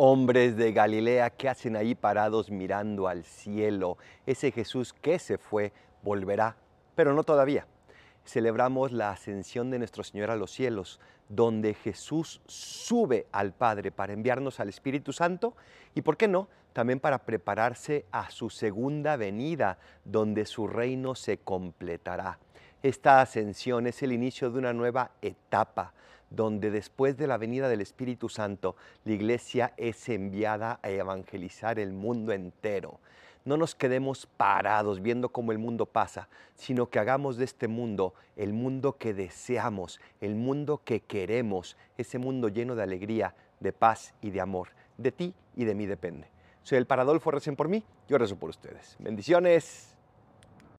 Hombres de Galilea, ¿qué hacen ahí parados mirando al cielo? Ese Jesús que se fue volverá, pero no todavía. Celebramos la ascensión de nuestro Señor a los cielos, donde Jesús sube al Padre para enviarnos al Espíritu Santo y, ¿por qué no?, también para prepararse a su segunda venida, donde su reino se completará. Esta ascensión es el inicio de una nueva etapa donde después de la venida del Espíritu Santo, la iglesia es enviada a evangelizar el mundo entero. No nos quedemos parados viendo cómo el mundo pasa, sino que hagamos de este mundo el mundo que deseamos, el mundo que queremos, ese mundo lleno de alegría, de paz y de amor. De ti y de mí depende. Soy el Paradolfo, recen por mí, yo rezo por ustedes. Bendiciones.